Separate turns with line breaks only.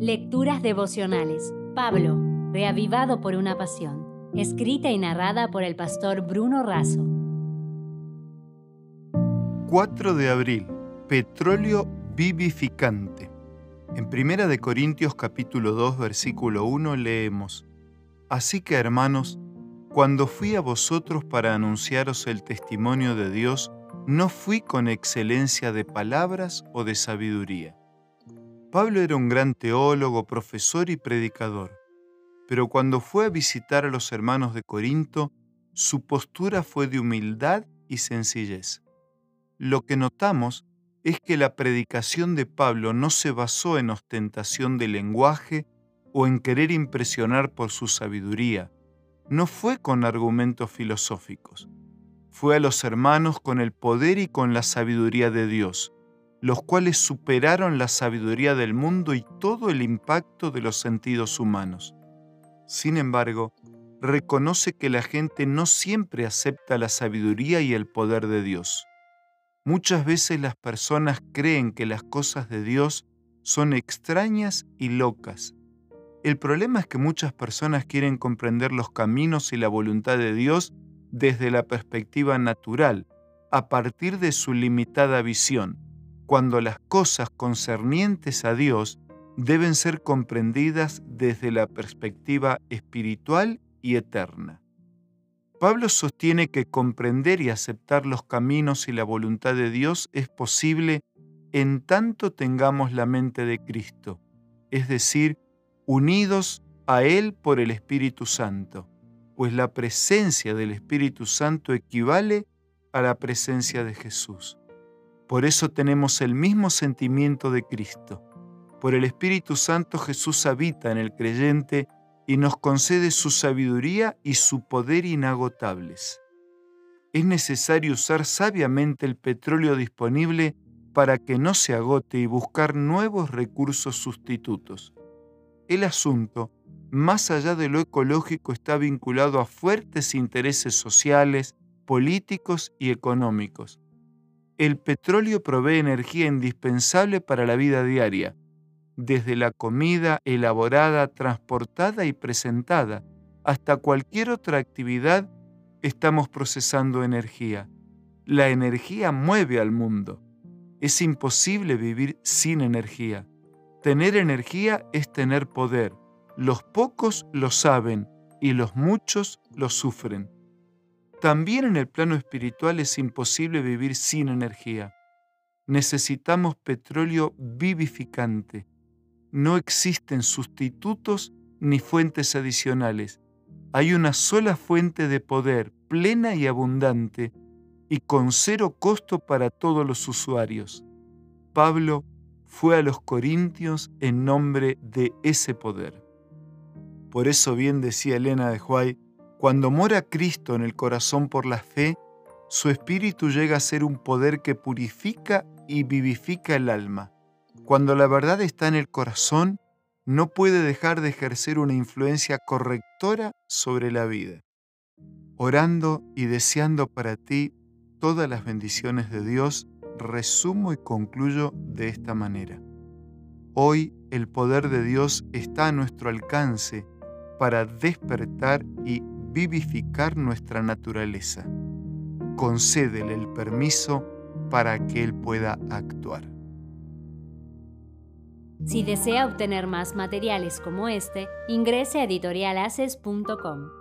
Lecturas devocionales. Pablo, reavivado por una pasión. Escrita y narrada por el pastor Bruno Razo.
4 de abril. Petróleo vivificante. En Primera de Corintios capítulo 2 versículo 1 leemos: Así que hermanos, cuando fui a vosotros para anunciaros el testimonio de Dios, no fui con excelencia de palabras o de sabiduría. Pablo era un gran teólogo, profesor y predicador, pero cuando fue a visitar a los hermanos de Corinto, su postura fue de humildad y sencillez. Lo que notamos es que la predicación de Pablo no se basó en ostentación de lenguaje o en querer impresionar por su sabiduría, no fue con argumentos filosóficos fue a los hermanos con el poder y con la sabiduría de Dios, los cuales superaron la sabiduría del mundo y todo el impacto de los sentidos humanos. Sin embargo, reconoce que la gente no siempre acepta la sabiduría y el poder de Dios. Muchas veces las personas creen que las cosas de Dios son extrañas y locas. El problema es que muchas personas quieren comprender los caminos y la voluntad de Dios desde la perspectiva natural, a partir de su limitada visión, cuando las cosas concernientes a Dios deben ser comprendidas desde la perspectiva espiritual y eterna. Pablo sostiene que comprender y aceptar los caminos y la voluntad de Dios es posible en tanto tengamos la mente de Cristo, es decir, unidos a Él por el Espíritu Santo pues la presencia del Espíritu Santo equivale a la presencia de Jesús. Por eso tenemos el mismo sentimiento de Cristo. Por el Espíritu Santo Jesús habita en el creyente y nos concede su sabiduría y su poder inagotables. Es necesario usar sabiamente el petróleo disponible para que no se agote y buscar nuevos recursos sustitutos. El asunto más allá de lo ecológico, está vinculado a fuertes intereses sociales, políticos y económicos. El petróleo provee energía indispensable para la vida diaria, desde la comida elaborada, transportada y presentada, hasta cualquier otra actividad, estamos procesando energía. La energía mueve al mundo. Es imposible vivir sin energía. Tener energía es tener poder los pocos lo saben y los muchos lo sufren. También en el plano espiritual es imposible vivir sin energía. Necesitamos petróleo vivificante. No existen sustitutos ni fuentes adicionales. Hay una sola fuente de poder plena y abundante y con cero costo para todos los usuarios. Pablo fue a los Corintios en nombre de ese poder. Por eso bien decía Elena de Huay, cuando mora Cristo en el corazón por la fe, su espíritu llega a ser un poder que purifica y vivifica el alma. Cuando la verdad está en el corazón, no puede dejar de ejercer una influencia correctora sobre la vida. Orando y deseando para ti todas las bendiciones de Dios, resumo y concluyo de esta manera. Hoy el poder de Dios está a nuestro alcance para despertar y vivificar nuestra naturaleza. Concédele el permiso para que Él pueda actuar.
Si desea obtener más materiales como este, ingrese a editorialaces.com.